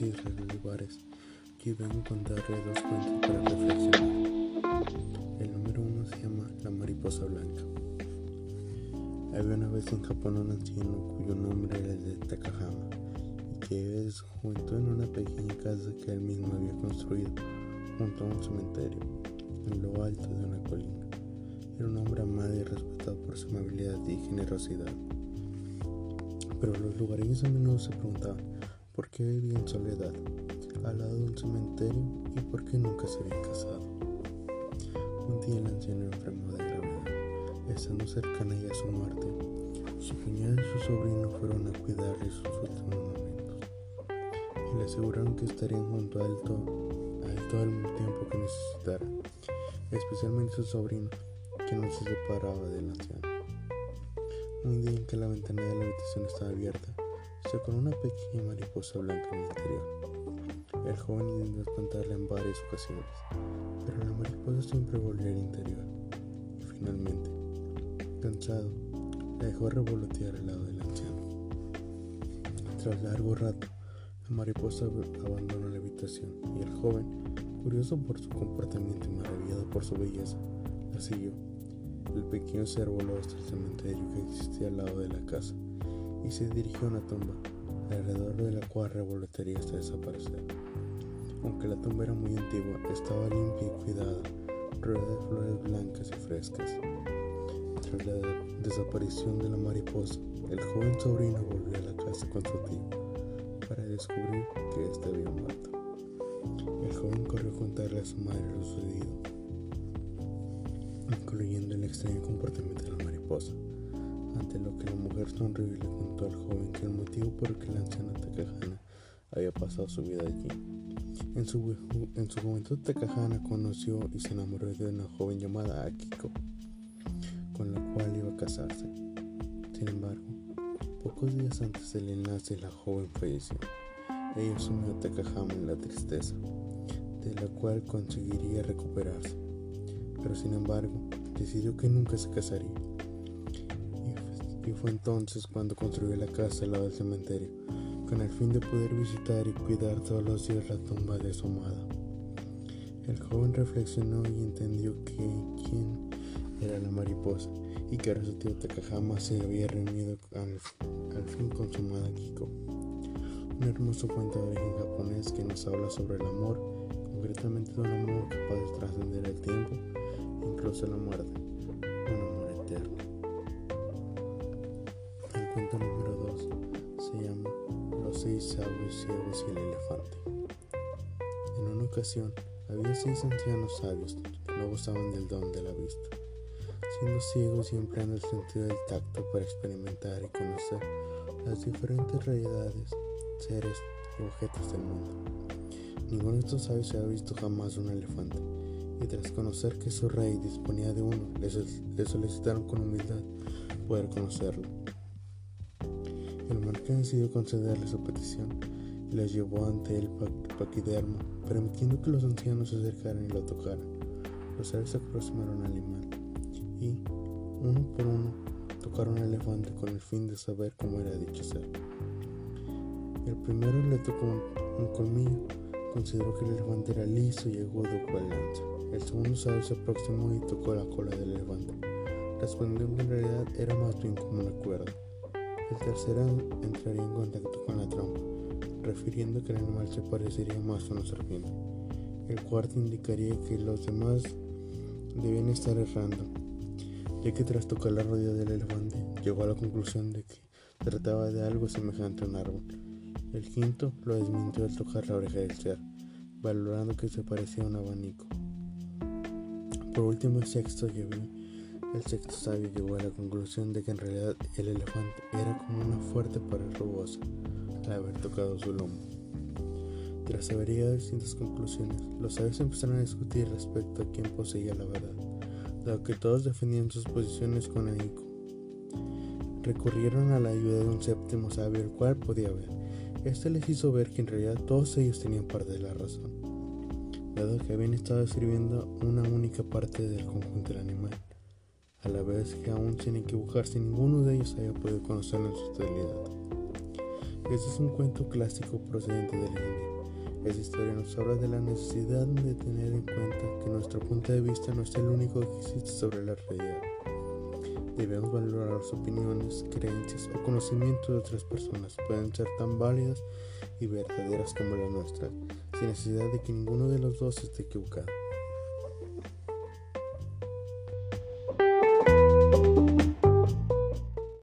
islas, los lugares, que vengo a contarles dos cuentos para reflexionar. El número uno se llama La mariposa blanca. Había una vez en Japón un anciano cuyo nombre era el de Takahama y que desde su juventud en una pequeña casa que él mismo había construido junto a un cementerio en lo alto de una colina. Era un hombre amado y respetado por su amabilidad y generosidad. Pero los lugareños a menudo se preguntaban por qué vivía en soledad, al lado de un cementerio y por qué nunca se había casado. Un día el anciano enfermó de gravedad, estando cercana ya a su muerte. Su cuñada y su sobrino fueron a cuidarle sus últimos momentos y le aseguraron que estarían junto a él todo, a él todo el tiempo que necesitara, especialmente su sobrino, que no se separaba del anciano. Un día en que la ventana de la habitación estaba abierta, con una pequeña mariposa blanca en el interior. El joven intentó espantarla en varias ocasiones, pero la mariposa siempre volvía al interior. Y finalmente, cansado, la dejó revolotear al lado del anciano. Tras largo rato, la mariposa abandonó la habitación y el joven, curioso por su comportamiento y maravillado por su belleza, la siguió. El pequeño ser voló hasta el cementerio que existía al lado de la casa y se dirigió a una tumba, alrededor de la cual revolotearía hasta desaparecer. Aunque la tumba era muy antigua, estaba limpia y cuidada, rodeada de flores blancas y frescas. Tras la desaparición de la mariposa, el joven sobrino volvió a la casa con su tío para descubrir que éste había muerto. El joven corrió a contarle a su madre lo sucedido incluyendo el extraño comportamiento de la mariposa, ante lo que la mujer sonrió y le contó al joven que el motivo por el que la anciana Takahana había pasado su vida allí. En su, en su juventud Takahana conoció y se enamoró de una joven llamada Akiko, con la cual iba a casarse. Sin embargo, pocos días antes del enlace la joven falleció. Ella sumió a Takahama en la tristeza, de la cual conseguiría recuperarse pero sin embargo decidió que nunca se casaría. Y fue entonces cuando construyó la casa al lado del cementerio, con el fin de poder visitar y cuidar todos los días la tumba de su amada. El joven reflexionó y entendió que quién era la mariposa y que ahora su tío Takahama se había reunido al, al fin con su amada Kiko. Un hermoso cuento de origen japonés que nos habla sobre el amor, concretamente de un amor capaz de trascender el tiempo incluso la muerte, un amor eterno. Seis sabios ciegos y el elefante. En una ocasión había seis ancianos sabios que no gozaban del don de la vista, siendo ciegos y empleando el sentido del tacto para experimentar y conocer las diferentes realidades, seres y objetos del mundo. Ninguno de estos sabios había visto jamás un elefante y tras conocer que su rey disponía de uno, le, solicitaron con humildad poder conocerlo. El monarca decidió concederle su petición y los llevó ante el paquidermo, permitiendo que los ancianos se acercaran y lo tocaran. Los seres se aproximaron al animal y, uno por uno, tocaron al elefante con el fin de saber cómo era dicho ser. El primero le tocó un, colmillo, consideró que el elefante era liso y agudo cual lanza. El segundo sabio se aproximó y tocó la cola del elefante, respondiendo que en realidad era más bien como una cuerda. El tercero entraría en contacto con la trompa, refiriendo que el animal se parecería más a una serpiente. El cuarto indicaría que los demás debían estar errando, ya que tras tocar la rodilla del elefante llegó a la conclusión de que trataba de algo semejante a un árbol. El quinto lo desmintió al tocar la oreja del ser, valorando que se parecía a un abanico. Por último, el sexto, el sexto sabio llegó a la conclusión de que en realidad el elefante era como una fuerte pared rugosa al haber tocado su lomo. Tras haber llegado a distintas conclusiones, los sabios empezaron a discutir respecto a quién poseía la verdad, dado que todos defendían sus posiciones con ahínco. Recurrieron a la ayuda de un séptimo sabio, el cual podía ver. Este les hizo ver que en realidad todos ellos tenían parte de la razón dado que habían estado describiendo una única parte del conjunto del animal, a la vez que aún sin equivocarse ninguno de ellos había podido conocerlo en su totalidad. Este es un cuento clásico procedente de la India, Esta historia nos habla de la necesidad de tener en cuenta que nuestro punto de vista no es el único que existe sobre la realidad. Debemos valorar las opiniones, creencias o conocimientos de otras personas. Pueden ser tan válidas y verdaderas como las nuestras, sin necesidad de que ninguno de los dos esté equivocado.